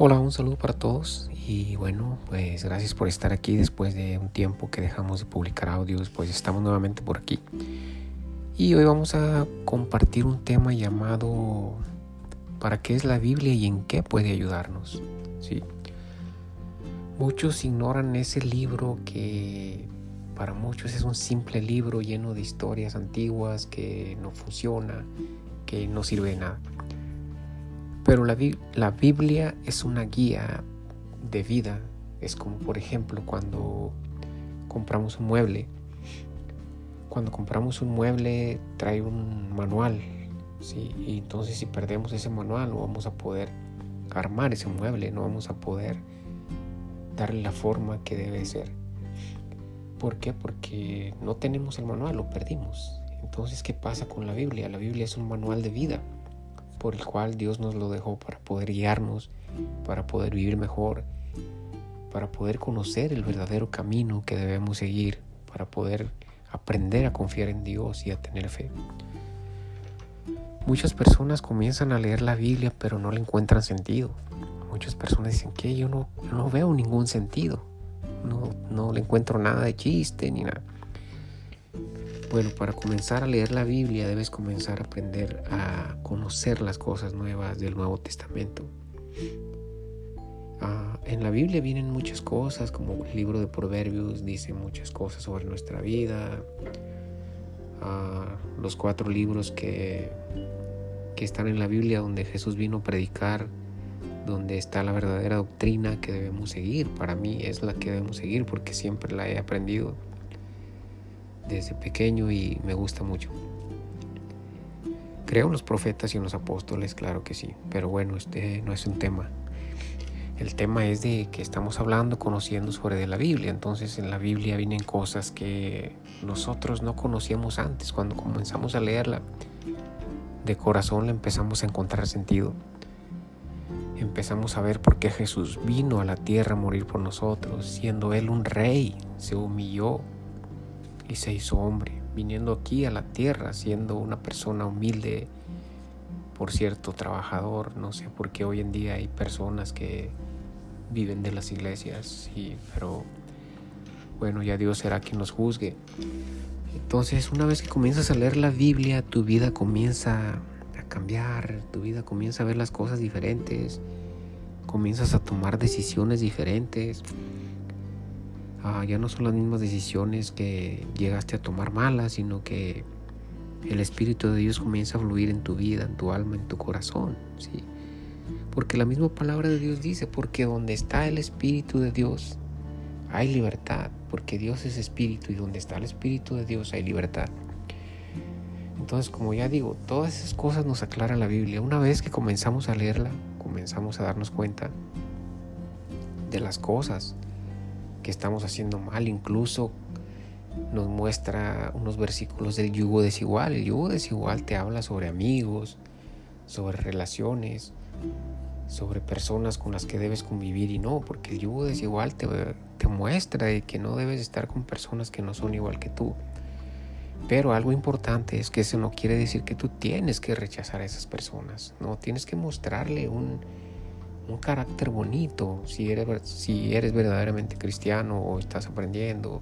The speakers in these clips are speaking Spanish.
Hola, un saludo para todos y bueno, pues gracias por estar aquí después de un tiempo que dejamos de publicar audios, pues estamos nuevamente por aquí. Y hoy vamos a compartir un tema llamado ¿Para qué es la Biblia y en qué puede ayudarnos? Sí. Muchos ignoran ese libro que para muchos es un simple libro lleno de historias antiguas que no funciona, que no sirve de nada. Pero la, Biblia es una guía de vida. Es como por ejemplo cuando compramos un mueble. Cuando compramos un mueble trae un manual. ¿sí? Y entonces si perdemos ese manual no vamos a poder armar ese mueble, no vamos a poder darle la forma que debe ser. ¿Por qué? Porque no tenemos el manual, lo perdimos. Entonces, ¿qué pasa con la Biblia? La Biblia es un manual de vida por el cual Dios nos lo dejó para poder guiarnos, para poder vivir mejor, para poder conocer el verdadero camino que debemos seguir, para poder aprender a confiar en Dios y a tener fe. Muchas personas comienzan a leer la Biblia pero no le encuentran sentido. Muchas personas dicen que yo no, no veo ningún sentido, no, no le encuentro nada de chiste ni nada. Bueno, para comenzar a leer la Biblia debes comenzar a aprender a conocer las cosas nuevas del Nuevo Testamento. Ah, en la Biblia vienen muchas cosas, como el libro de Proverbios dice muchas cosas sobre nuestra vida. Ah, los cuatro libros que, que están en la Biblia donde Jesús vino a predicar, donde está la verdadera doctrina que debemos seguir. Para mí es la que debemos seguir porque siempre la he aprendido desde pequeño y me gusta mucho. Creo en los profetas y en los apóstoles, claro que sí, pero bueno, este no es un tema. El tema es de que estamos hablando, conociendo sobre de la Biblia. Entonces en la Biblia vienen cosas que nosotros no conocíamos antes. Cuando comenzamos a leerla, de corazón le empezamos a encontrar sentido. Empezamos a ver por qué Jesús vino a la tierra a morir por nosotros, siendo Él un rey, se humilló, y se hizo hombre, viniendo aquí a la tierra, siendo una persona humilde, por cierto, trabajador. No sé por qué hoy en día hay personas que viven de las iglesias, pero bueno, ya Dios será quien nos juzgue. Entonces, una vez que comienzas a leer la Biblia, tu vida comienza a cambiar, tu vida comienza a ver las cosas diferentes, comienzas a tomar decisiones diferentes. Ya no son las mismas decisiones que llegaste a tomar malas, sino que el Espíritu de Dios comienza a fluir en tu vida, en tu alma, en tu corazón. ¿sí? Porque la misma palabra de Dios dice, porque donde está el Espíritu de Dios hay libertad, porque Dios es Espíritu y donde está el Espíritu de Dios hay libertad. Entonces, como ya digo, todas esas cosas nos aclara la Biblia. Una vez que comenzamos a leerla, comenzamos a darnos cuenta de las cosas que estamos haciendo mal, incluso nos muestra unos versículos del yugo desigual. El yugo desigual te habla sobre amigos, sobre relaciones, sobre personas con las que debes convivir y no, porque el yugo desigual te, te muestra de que no debes estar con personas que no son igual que tú. Pero algo importante es que eso no quiere decir que tú tienes que rechazar a esas personas, no, tienes que mostrarle un, un carácter bonito, si eres, si eres verdaderamente cristiano o estás aprendiendo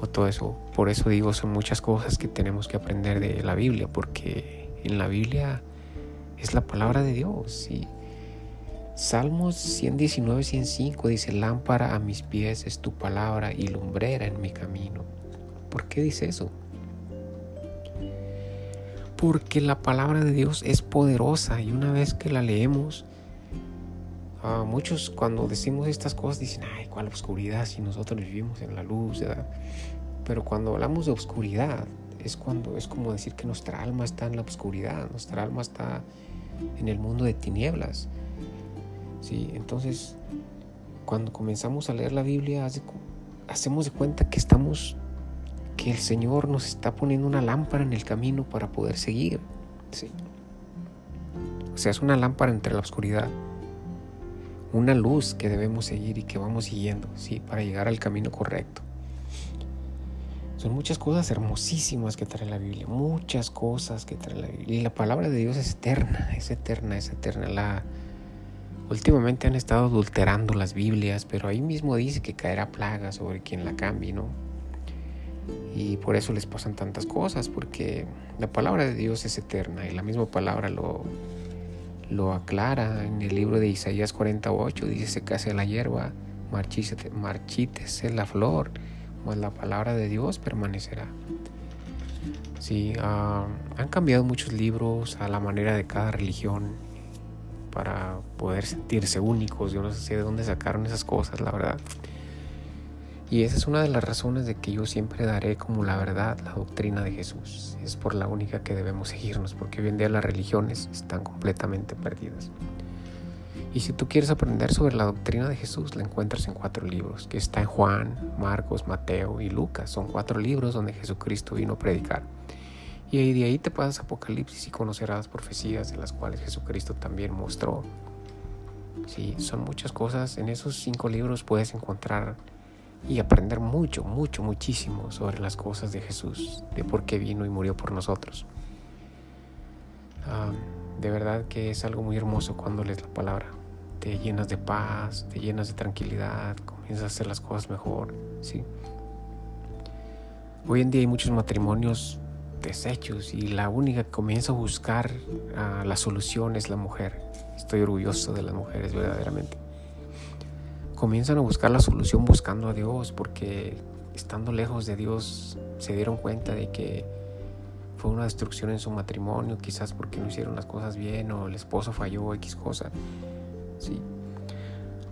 o todo eso. Por eso digo, son muchas cosas que tenemos que aprender de la Biblia, porque en la Biblia es la palabra de Dios. Y Salmos 119, 105 dice, lámpara a mis pies es tu palabra y lumbrera en mi camino. ¿Por qué dice eso? Porque la palabra de Dios es poderosa y una vez que la leemos, muchos cuando decimos estas cosas dicen, ay, ¿cuál oscuridad si nosotros vivimos en la luz? Pero cuando hablamos de oscuridad, es cuando es como decir que nuestra alma está en la oscuridad, nuestra alma está en el mundo de tinieblas. ¿sí? Entonces, cuando comenzamos a leer la Biblia, hacemos de cuenta que estamos, que el Señor nos está poniendo una lámpara en el camino para poder seguir. ¿sí? O sea, es una lámpara entre la oscuridad una luz que debemos seguir y que vamos siguiendo, ¿sí? Para llegar al camino correcto. Son muchas cosas hermosísimas que trae la Biblia, muchas cosas que trae la Biblia. Y la palabra de Dios es eterna, es eterna, es eterna. La, últimamente han estado adulterando las Biblias, pero ahí mismo dice que caerá plaga sobre quien la cambie, ¿no? Y por eso les pasan tantas cosas, porque la palabra de Dios es eterna y la misma palabra lo, lo aclara en el libro de Isaías 48, dice se case la hierba, marchítese la flor, pues la palabra de Dios permanecerá. Sí, ah, han cambiado muchos libros a la manera de cada religión para poder sentirse únicos. Yo no sé de dónde sacaron esas cosas, la verdad. Y esa es una de las razones de que yo siempre daré como la verdad la doctrina de Jesús. Es por la única que debemos seguirnos, porque hoy en día las religiones están completamente perdidas. Y si tú quieres aprender sobre la doctrina de Jesús, la encuentras en cuatro libros, que está en Juan, Marcos, Mateo y Lucas. Son cuatro libros donde Jesucristo vino a predicar. Y de ahí te pasas Apocalipsis y conocerás profecías de las cuales Jesucristo también mostró. Sí, son muchas cosas. En esos cinco libros puedes encontrar y aprender mucho, mucho, muchísimo sobre las cosas de Jesús, de por qué vino y murió por nosotros. Ah, de verdad que es algo muy hermoso cuando lees la palabra. Te llenas de paz, te llenas de tranquilidad, comienzas a hacer las cosas mejor, ¿sí? Hoy en día hay muchos matrimonios deshechos y la única que comienza a buscar ah, la solución es la mujer. Estoy orgulloso de las mujeres verdaderamente comienzan a buscar la solución buscando a Dios porque estando lejos de Dios se dieron cuenta de que fue una destrucción en su matrimonio, quizás porque no hicieron las cosas bien o el esposo falló X cosa. Sí.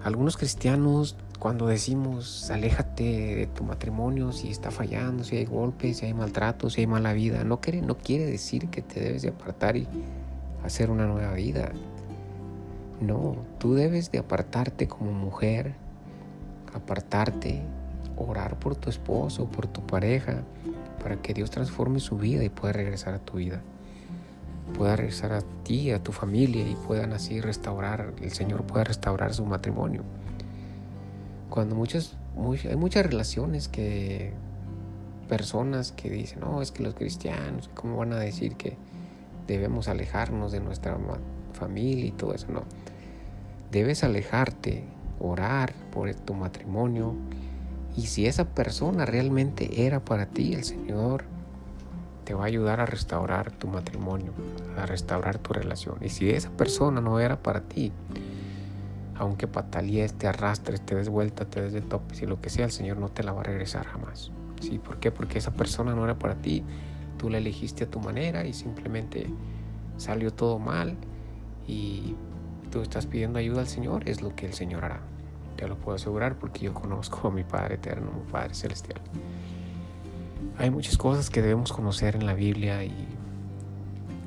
Algunos cristianos cuando decimos aléjate de tu matrimonio si está fallando, si hay golpes, si hay maltrato, si hay mala vida, no quiere, no quiere decir que te debes de apartar y hacer una nueva vida. No, tú debes de apartarte como mujer, apartarte, orar por tu esposo, por tu pareja, para que Dios transforme su vida y pueda regresar a tu vida. Pueda regresar a ti, a tu familia y puedan así restaurar, el Señor pueda restaurar su matrimonio. Cuando muchas, hay muchas relaciones que personas que dicen, no, es que los cristianos, ¿cómo van a decir que debemos alejarnos de nuestra familia y todo eso? No debes alejarte, orar por tu matrimonio. Y si esa persona realmente era para ti, el Señor te va a ayudar a restaurar tu matrimonio, a restaurar tu relación. Y si esa persona no era para ti, aunque patalees, te arrastres, te des vuelta, te des de topes y lo que sea, el Señor no te la va a regresar jamás. ¿Sí? ¿Por qué? Porque esa persona no era para ti. Tú la elegiste a tu manera y simplemente salió todo mal y estás pidiendo ayuda al Señor, es lo que el Señor hará. Te lo puedo asegurar porque yo conozco a mi Padre eterno, mi Padre celestial. Hay muchas cosas que debemos conocer en la Biblia y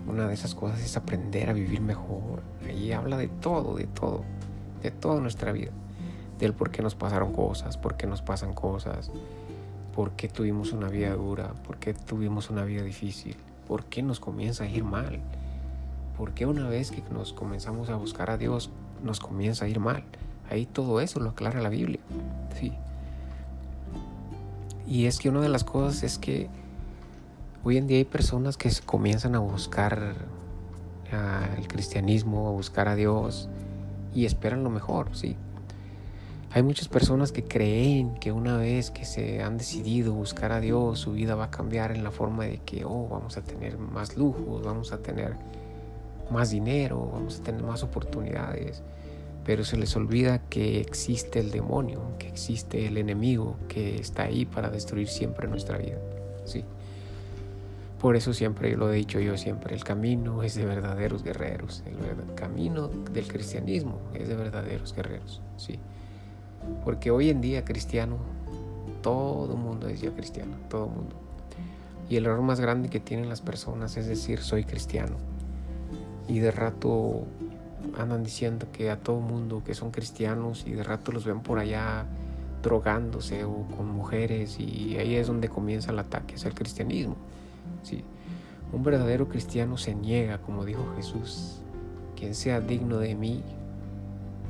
una de esas cosas es aprender a vivir mejor. Allí habla de todo, de todo, de toda nuestra vida. Del por qué nos pasaron cosas, por qué nos pasan cosas, por qué tuvimos una vida dura, por qué tuvimos una vida difícil, por qué nos comienza a ir mal porque una vez que nos comenzamos a buscar a Dios, nos comienza a ir mal? Ahí todo eso lo aclara la Biblia. Sí. Y es que una de las cosas es que hoy en día hay personas que comienzan a buscar el cristianismo, a buscar a Dios y esperan lo mejor, sí. Hay muchas personas que creen que una vez que se han decidido buscar a Dios, su vida va a cambiar en la forma de que, oh, vamos a tener más lujos, vamos a tener más dinero, vamos a tener más oportunidades, pero se les olvida que existe el demonio, que existe el enemigo que está ahí para destruir siempre nuestra vida. Sí. Por eso siempre lo he dicho yo siempre, el camino es de verdaderos guerreros, el camino del cristianismo es de verdaderos guerreros, sí. Porque hoy en día cristiano, todo mundo es ya cristiano, todo mundo. Y el error más grande que tienen las personas es decir soy cristiano y de rato andan diciendo que a todo mundo que son cristianos y de rato los ven por allá drogándose o con mujeres y ahí es donde comienza el ataque es el cristianismo. ¿sí? Un verdadero cristiano se niega, como dijo Jesús, quien sea digno de mí,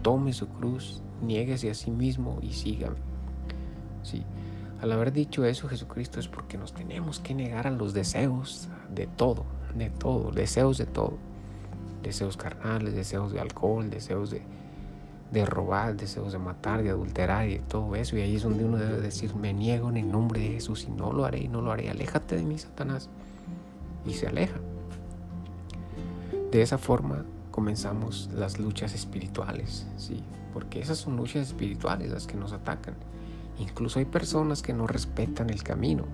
tome su cruz, niéguese a sí mismo y sígame. ¿sí? Al haber dicho eso Jesucristo es porque nos tenemos que negar a los deseos de todo, de todo, deseos de todo deseos carnales, deseos de alcohol, deseos de de robar, deseos de matar, de adulterar y de todo eso. Y ahí es donde uno debe decir, me niego en el nombre de Jesús y no lo haré, y no lo haré. Aléjate de mí, Satanás. Y se aleja. De esa forma comenzamos las luchas espirituales, ¿sí? Porque esas son luchas espirituales las que nos atacan. Incluso hay personas que no respetan el camino.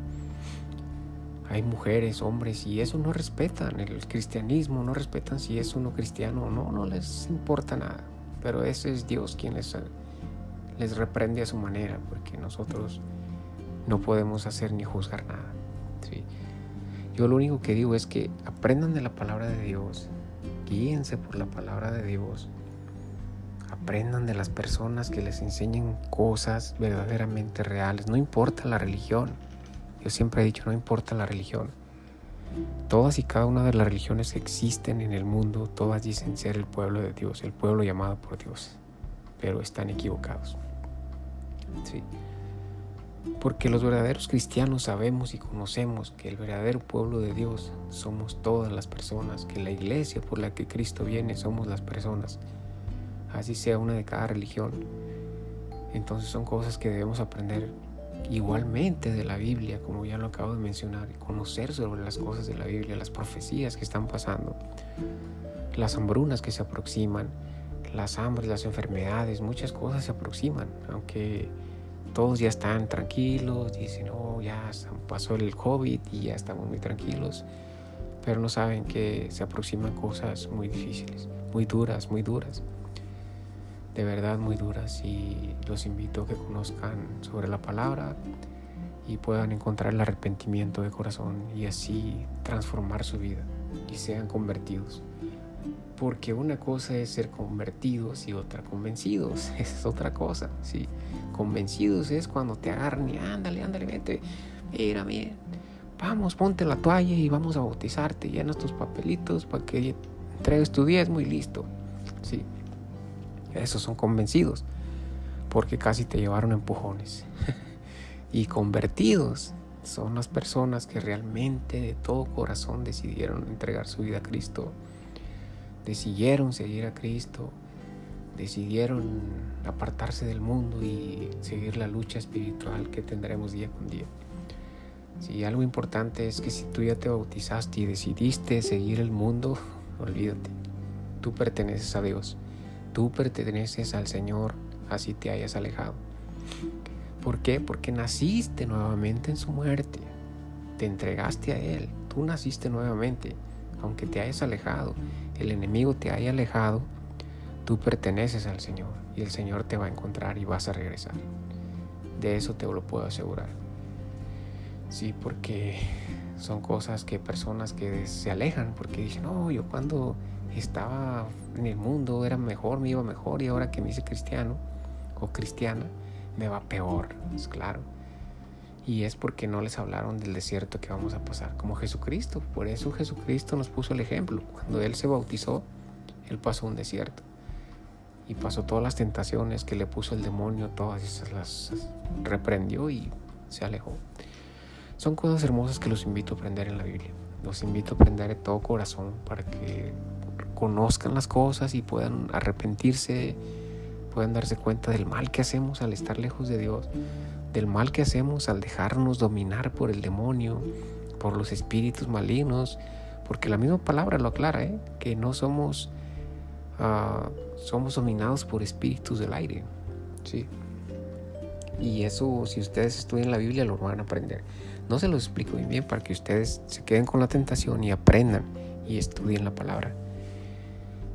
Hay mujeres, hombres, y eso no respetan el cristianismo, no respetan si es uno cristiano o no, no les importa nada pero ese es Dios quien les, les reprende a su manera, porque nosotros no podemos hacer ni juzgar nada. Yo lo único que digo es que aprendan de la palabra de Dios, guíense por la palabra de Dios, aprendan de las personas que les enseñen cosas verdaderamente reales, no importa la religión. Yo siempre he dicho, no importa la religión. Todas y cada una de las religiones que existen en el mundo, todas dicen ser el pueblo de Dios, el pueblo llamado por Dios, pero están equivocados. Sí. Porque los verdaderos cristianos sabemos y conocemos que el verdadero pueblo de Dios somos todas las personas, que la iglesia por la que Cristo viene somos las personas, así sea una de cada religión. Entonces son cosas que debemos aprender igualmente de la Biblia, como ya lo acabo de mencionar, conocer sobre las cosas de la Biblia, las profecías que están pasando, las hambrunas que se aproximan, las hambres, las enfermedades, muchas cosas se aproximan, aunque todos ya están tranquilos, dicen, oh, ya pasó el COVID y ya estamos muy tranquilos, pero no saben que se aproximan cosas muy difíciles, muy duras, muy duras de verdad muy duras y los invito a que conozcan sobre la palabra y puedan encontrar el arrepentimiento de corazón y así transformar su vida y sean convertidos. Porque una cosa es ser convertidos y otra convencidos. Es otra cosa. ¿sí? Convencidos es cuando te agarran y ándale, ándale, vete. Mira, mira. Vamos, ponte la toalla y vamos a bautizarte. Llenas tus papelitos para que entregues tu diezmo y listo. Sí. Esos son convencidos, porque casi te llevaron empujones. y convertidos son las personas que realmente de todo corazón decidieron entregar su vida a Cristo, decidieron seguir a Cristo, decidieron apartarse del mundo y seguir la lucha espiritual que tendremos día con día. Si algo importante es que si tú ya te bautizaste y decidiste seguir el mundo, olvídate, tú perteneces a Dios. Tú perteneces al Señor, así te hayas alejado. ¿Por qué? Porque naciste nuevamente en su muerte. Te entregaste a Él. Tú naciste nuevamente. Aunque te hayas alejado, el enemigo te haya alejado, tú perteneces al Señor y el Señor te va a encontrar y vas a regresar. De eso te lo puedo asegurar. Sí, porque son cosas que personas que se alejan porque dicen, no, yo cuando estaba en el mundo, era mejor, me iba mejor y ahora que me hice cristiano o cristiana, me va peor, es claro. Y es porque no les hablaron del desierto que vamos a pasar, como Jesucristo. Por eso Jesucristo nos puso el ejemplo. Cuando Él se bautizó, Él pasó un desierto. Y pasó todas las tentaciones que le puso el demonio, todas esas las reprendió y se alejó. Son cosas hermosas que los invito a aprender en la Biblia. Los invito a aprender de todo corazón para que conozcan las cosas y puedan arrepentirse, puedan darse cuenta del mal que hacemos al estar lejos de Dios, del mal que hacemos al dejarnos dominar por el demonio, por los espíritus malignos, porque la misma palabra lo aclara, ¿eh? que no somos, uh, somos dominados por espíritus del aire. ¿sí? Y eso, si ustedes estudian la Biblia, lo van a aprender. No se los explico bien para que ustedes se queden con la tentación y aprendan y estudien la palabra.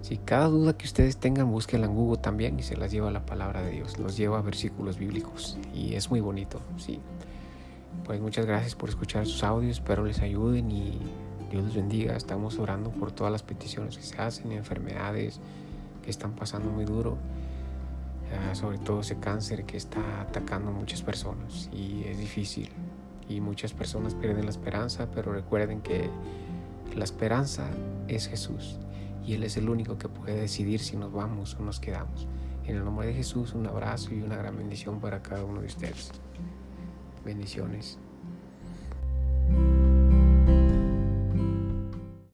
Si cada duda que ustedes tengan, búsquenla en Google también y se las lleva la palabra de Dios, los lleva a versículos bíblicos y es muy bonito, sí. Pues muchas gracias por escuchar sus audios, espero les ayuden y Dios les bendiga. Estamos orando por todas las peticiones que se hacen, enfermedades que están pasando muy duro, ah, sobre todo ese cáncer que está atacando a muchas personas y es difícil y muchas personas pierden la esperanza, pero recuerden que la esperanza es Jesús y Él es el único que puede decidir si nos vamos o nos quedamos. En el nombre de Jesús, un abrazo y una gran bendición para cada uno de ustedes. Bendiciones.